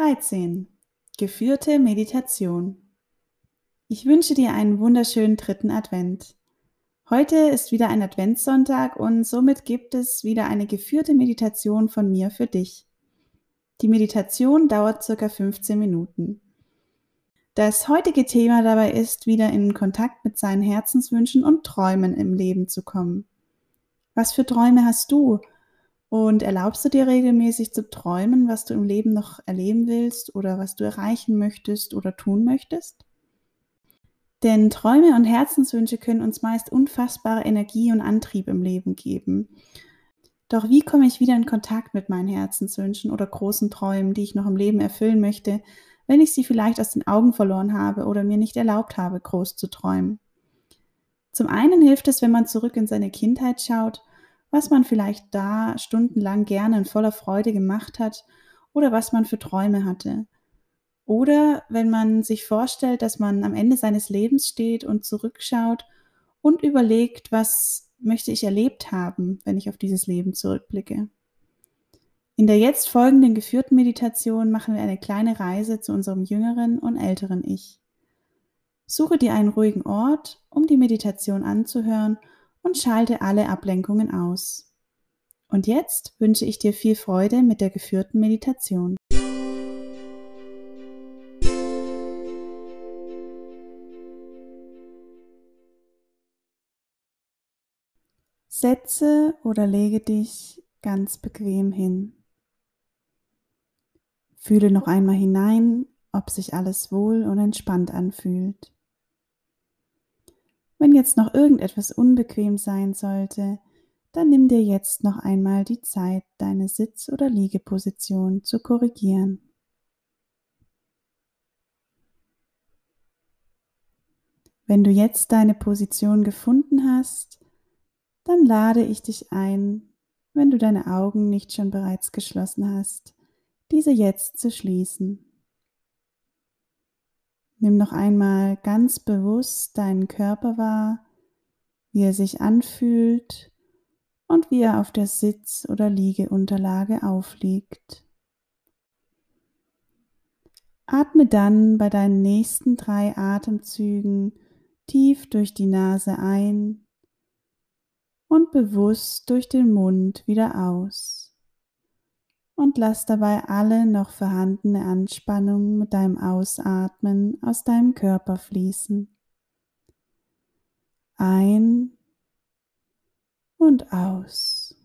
13. Geführte Meditation. Ich wünsche dir einen wunderschönen dritten Advent. Heute ist wieder ein Adventssonntag und somit gibt es wieder eine geführte Meditation von mir für dich. Die Meditation dauert circa 15 Minuten. Das heutige Thema dabei ist, wieder in Kontakt mit seinen Herzenswünschen und Träumen im Leben zu kommen. Was für Träume hast du? Und erlaubst du dir regelmäßig zu träumen, was du im Leben noch erleben willst oder was du erreichen möchtest oder tun möchtest? Denn Träume und Herzenswünsche können uns meist unfassbare Energie und Antrieb im Leben geben. Doch wie komme ich wieder in Kontakt mit meinen Herzenswünschen oder großen Träumen, die ich noch im Leben erfüllen möchte, wenn ich sie vielleicht aus den Augen verloren habe oder mir nicht erlaubt habe, groß zu träumen? Zum einen hilft es, wenn man zurück in seine Kindheit schaut was man vielleicht da stundenlang gerne und voller Freude gemacht hat oder was man für Träume hatte. Oder wenn man sich vorstellt, dass man am Ende seines Lebens steht und zurückschaut und überlegt, was möchte ich erlebt haben, wenn ich auf dieses Leben zurückblicke. In der jetzt folgenden geführten Meditation machen wir eine kleine Reise zu unserem jüngeren und älteren Ich. Suche dir einen ruhigen Ort, um die Meditation anzuhören und schalte alle Ablenkungen aus. Und jetzt wünsche ich dir viel Freude mit der geführten Meditation. Setze oder lege dich ganz bequem hin. Fühle noch einmal hinein, ob sich alles wohl und entspannt anfühlt. Wenn jetzt noch irgendetwas unbequem sein sollte, dann nimm dir jetzt noch einmal die Zeit, deine Sitz- oder Liegeposition zu korrigieren. Wenn du jetzt deine Position gefunden hast, dann lade ich dich ein, wenn du deine Augen nicht schon bereits geschlossen hast, diese jetzt zu schließen. Nimm noch einmal ganz bewusst deinen Körper wahr, wie er sich anfühlt und wie er auf der Sitz- oder Liegeunterlage aufliegt. Atme dann bei deinen nächsten drei Atemzügen tief durch die Nase ein und bewusst durch den Mund wieder aus und lass dabei alle noch vorhandene Anspannung mit deinem Ausatmen aus deinem Körper fließen. Ein und aus.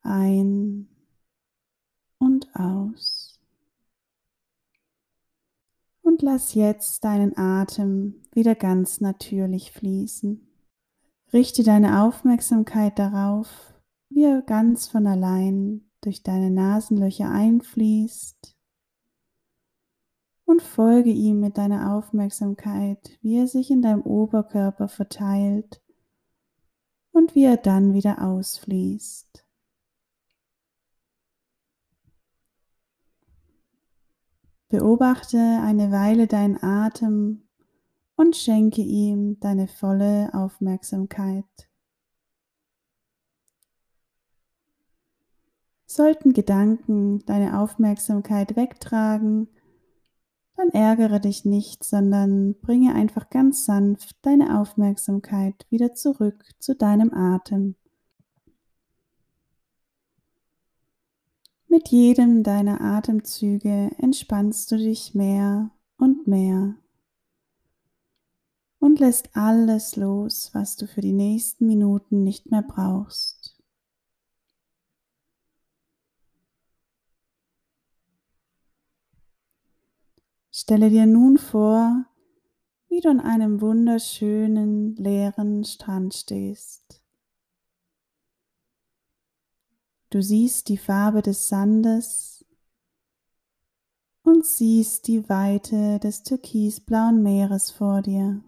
Ein und aus. Und lass jetzt deinen Atem wieder ganz natürlich fließen. Richte deine Aufmerksamkeit darauf, wie er ganz von allein durch deine Nasenlöcher einfließt und folge ihm mit deiner Aufmerksamkeit, wie er sich in deinem Oberkörper verteilt und wie er dann wieder ausfließt. Beobachte eine Weile deinen Atem und schenke ihm deine volle Aufmerksamkeit. Sollten Gedanken deine Aufmerksamkeit wegtragen, dann ärgere dich nicht, sondern bringe einfach ganz sanft deine Aufmerksamkeit wieder zurück zu deinem Atem. Mit jedem deiner Atemzüge entspannst du dich mehr und mehr und lässt alles los, was du für die nächsten Minuten nicht mehr brauchst. Stelle dir nun vor, wie du an einem wunderschönen, leeren Strand stehst. Du siehst die Farbe des Sandes und siehst die Weite des türkisblauen Meeres vor dir.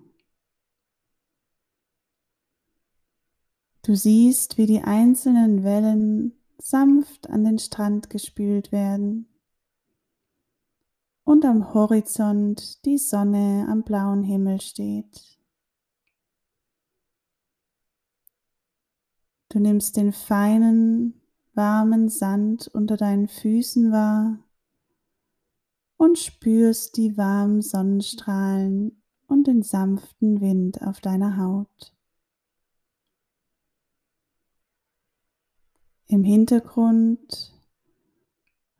Du siehst, wie die einzelnen Wellen sanft an den Strand gespült werden und am Horizont die Sonne am blauen Himmel steht. Du nimmst den feinen, warmen Sand unter deinen Füßen wahr und spürst die warmen Sonnenstrahlen und den sanften Wind auf deiner Haut. Im Hintergrund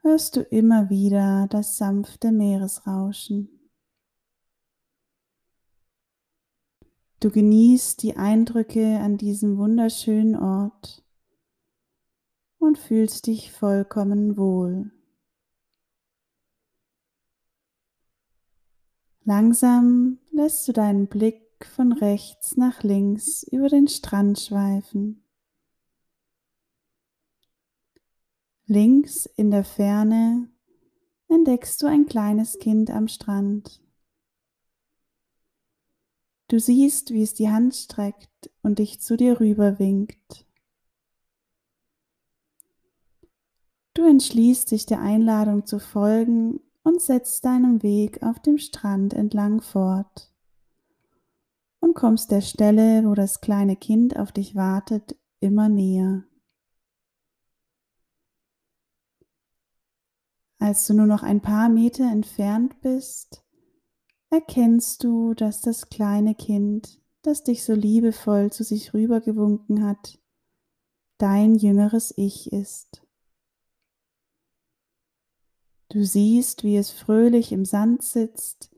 hörst du immer wieder das sanfte Meeresrauschen. Du genießt die Eindrücke an diesem wunderschönen Ort und fühlst dich vollkommen wohl. Langsam lässt du deinen Blick von rechts nach links über den Strand schweifen. Links in der Ferne entdeckst du ein kleines Kind am Strand. Du siehst, wie es die Hand streckt und dich zu dir rüber winkt. Du entschließt dich der Einladung zu folgen und setzt deinen Weg auf dem Strand entlang fort und kommst der Stelle, wo das kleine Kind auf dich wartet, immer näher. Als du nur noch ein paar Meter entfernt bist, erkennst du, dass das kleine Kind, das dich so liebevoll zu sich rübergewunken hat, dein jüngeres Ich ist. Du siehst, wie es fröhlich im Sand sitzt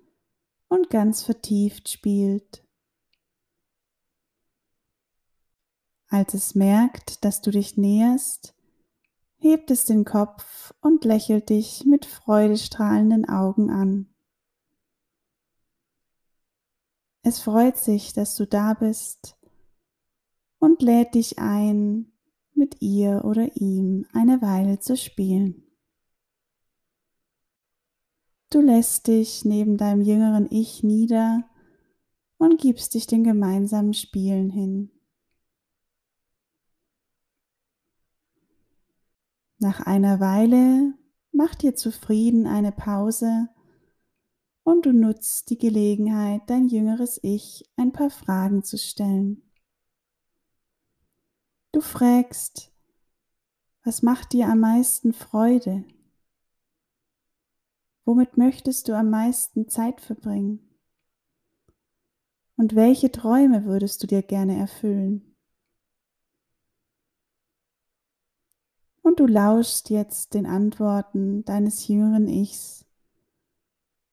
und ganz vertieft spielt. Als es merkt, dass du dich näherst, hebt es den Kopf und lächelt dich mit freudestrahlenden Augen an. Es freut sich, dass du da bist und lädt dich ein, mit ihr oder ihm eine Weile zu spielen. Du lässt dich neben deinem jüngeren Ich nieder und gibst dich den gemeinsamen Spielen hin. Nach einer Weile macht dir zufrieden eine Pause und du nutzt die Gelegenheit, dein jüngeres Ich ein paar Fragen zu stellen. Du fragst, was macht dir am meisten Freude? Womit möchtest du am meisten Zeit verbringen? Und welche Träume würdest du dir gerne erfüllen? Und du lauschst jetzt den Antworten deines jüngeren Ichs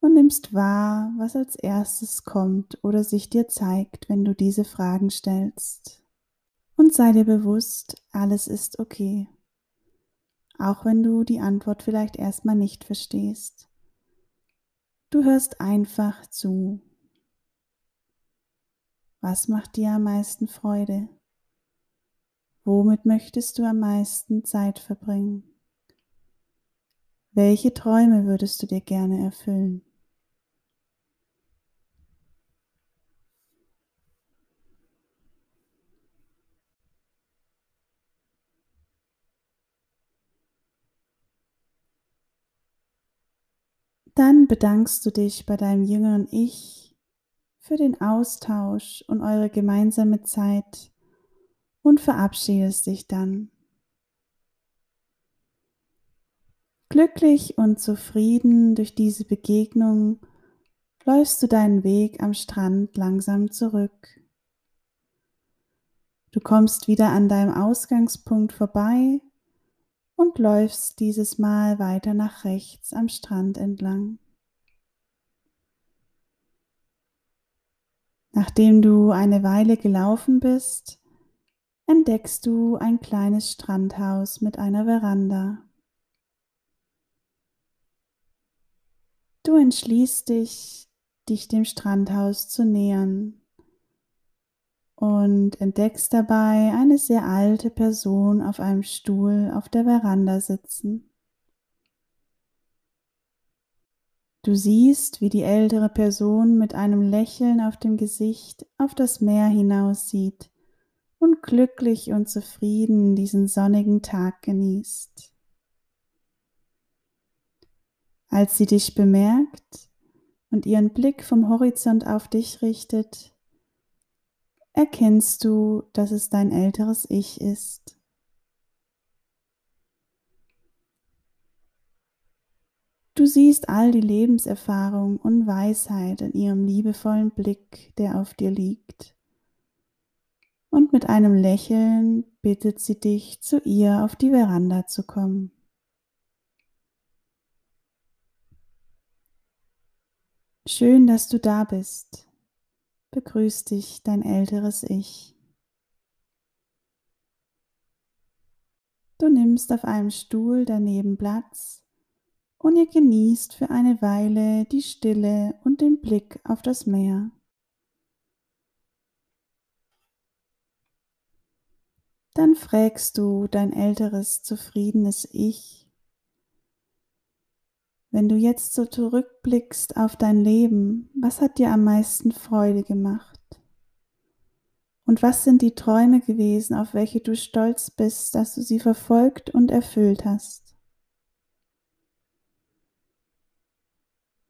und nimmst wahr, was als erstes kommt oder sich dir zeigt, wenn du diese Fragen stellst. Und sei dir bewusst, alles ist okay, auch wenn du die Antwort vielleicht erstmal nicht verstehst. Du hörst einfach zu. Was macht dir am meisten Freude? Womit möchtest du am meisten Zeit verbringen? Welche Träume würdest du dir gerne erfüllen? Dann bedankst du dich bei deinem jüngeren Ich für den Austausch und eure gemeinsame Zeit und verabschiedest dich dann. Glücklich und zufrieden durch diese Begegnung läufst du deinen Weg am Strand langsam zurück. Du kommst wieder an deinem Ausgangspunkt vorbei und läufst dieses Mal weiter nach rechts am Strand entlang. Nachdem du eine Weile gelaufen bist, entdeckst du ein kleines Strandhaus mit einer Veranda. Du entschließt dich, dich dem Strandhaus zu nähern und entdeckst dabei eine sehr alte Person auf einem Stuhl auf der Veranda sitzen. Du siehst, wie die ältere Person mit einem Lächeln auf dem Gesicht auf das Meer hinaussieht und glücklich und zufrieden diesen sonnigen Tag genießt. Als sie dich bemerkt und ihren Blick vom Horizont auf dich richtet, erkennst du, dass es dein älteres Ich ist. Du siehst all die Lebenserfahrung und Weisheit in ihrem liebevollen Blick, der auf dir liegt. Und mit einem Lächeln bittet sie dich, zu ihr auf die Veranda zu kommen. Schön, dass du da bist. Begrüß dich dein älteres Ich. Du nimmst auf einem Stuhl daneben Platz und ihr genießt für eine Weile die Stille und den Blick auf das Meer. Dann fragst du dein älteres, zufriedenes Ich, wenn du jetzt so zurückblickst auf dein Leben, was hat dir am meisten Freude gemacht? Und was sind die Träume gewesen, auf welche du stolz bist, dass du sie verfolgt und erfüllt hast?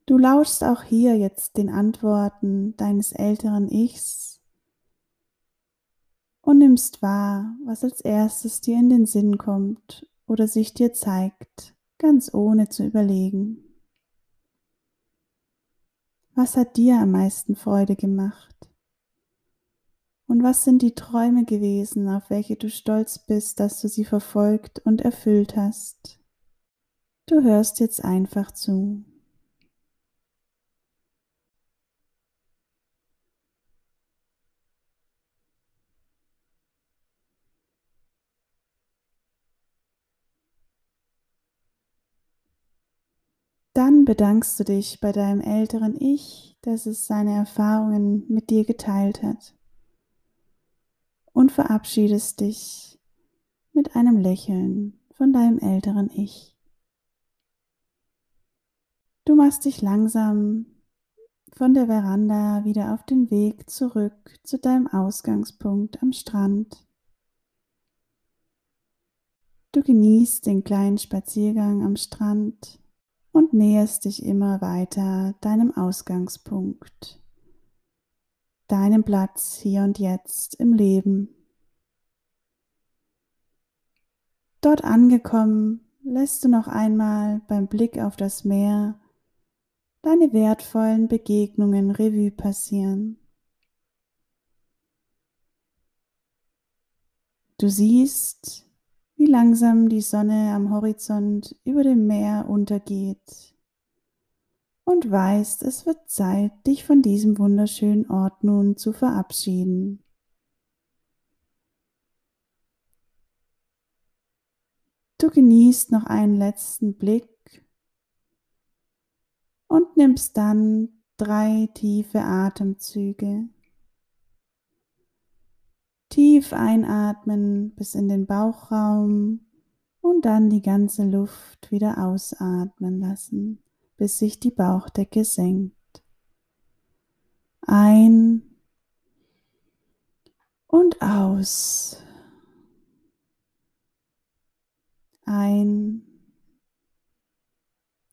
Du lauschst auch hier jetzt den Antworten deines älteren Ichs und nimmst wahr, was als erstes dir in den Sinn kommt oder sich dir zeigt, ganz ohne zu überlegen. Was hat dir am meisten Freude gemacht? Und was sind die Träume gewesen, auf welche du stolz bist, dass du sie verfolgt und erfüllt hast? Du hörst jetzt einfach zu. Dann bedankst du dich bei deinem älteren Ich, dass es seine Erfahrungen mit dir geteilt hat und verabschiedest dich mit einem Lächeln von deinem älteren Ich. Du machst dich langsam von der Veranda wieder auf den Weg zurück zu deinem Ausgangspunkt am Strand. Du genießt den kleinen Spaziergang am Strand und näherst dich immer weiter deinem Ausgangspunkt, deinem Platz hier und jetzt im Leben. Dort angekommen, lässt du noch einmal beim Blick auf das Meer deine wertvollen Begegnungen Revue passieren. Du siehst, wie langsam die Sonne am Horizont über dem Meer untergeht und weißt, es wird Zeit, dich von diesem wunderschönen Ort nun zu verabschieden. Du genießt noch einen letzten Blick und nimmst dann drei tiefe Atemzüge. Tief einatmen bis in den Bauchraum und dann die ganze Luft wieder ausatmen lassen, bis sich die Bauchdecke senkt. Ein und aus. Ein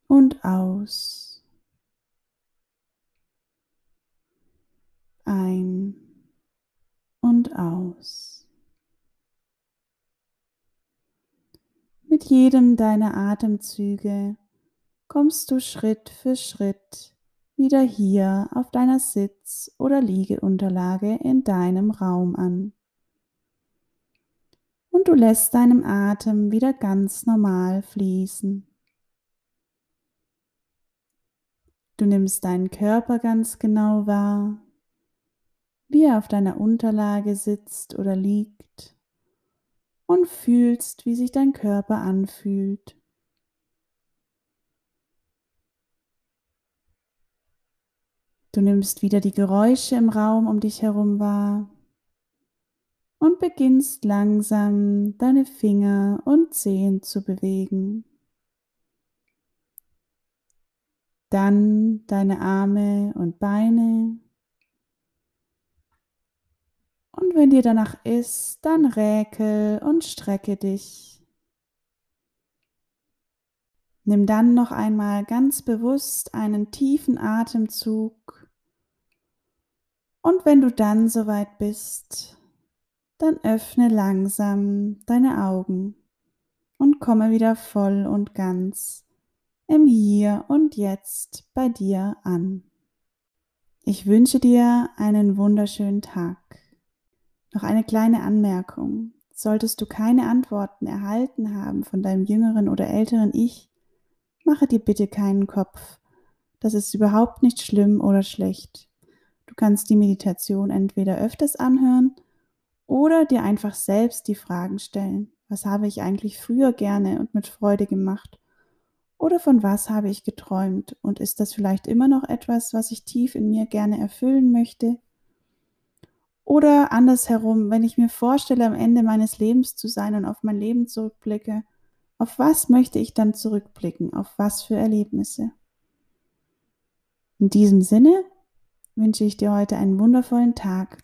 und aus. Ein und aus. Mit jedem deiner Atemzüge kommst du Schritt für Schritt wieder hier auf deiner Sitz- oder Liegeunterlage in deinem Raum an. Und du lässt deinem Atem wieder ganz normal fließen. Du nimmst deinen Körper ganz genau wahr, wie er auf deiner Unterlage sitzt oder liegt und fühlst, wie sich dein Körper anfühlt. Du nimmst wieder die Geräusche im Raum um dich herum wahr und beginnst langsam deine Finger und Zehen zu bewegen. Dann deine Arme und Beine und wenn dir danach ist, dann räkel und strecke dich. Nimm dann noch einmal ganz bewusst einen tiefen Atemzug. Und wenn du dann soweit bist, dann öffne langsam deine Augen und komme wieder voll und ganz im Hier und Jetzt bei dir an. Ich wünsche dir einen wunderschönen Tag. Noch eine kleine Anmerkung. Solltest du keine Antworten erhalten haben von deinem jüngeren oder älteren Ich, mache dir bitte keinen Kopf. Das ist überhaupt nicht schlimm oder schlecht. Du kannst die Meditation entweder öfters anhören oder dir einfach selbst die Fragen stellen. Was habe ich eigentlich früher gerne und mit Freude gemacht? Oder von was habe ich geträumt? Und ist das vielleicht immer noch etwas, was ich tief in mir gerne erfüllen möchte? Oder andersherum, wenn ich mir vorstelle, am Ende meines Lebens zu sein und auf mein Leben zurückblicke, auf was möchte ich dann zurückblicken? Auf was für Erlebnisse? In diesem Sinne wünsche ich dir heute einen wundervollen Tag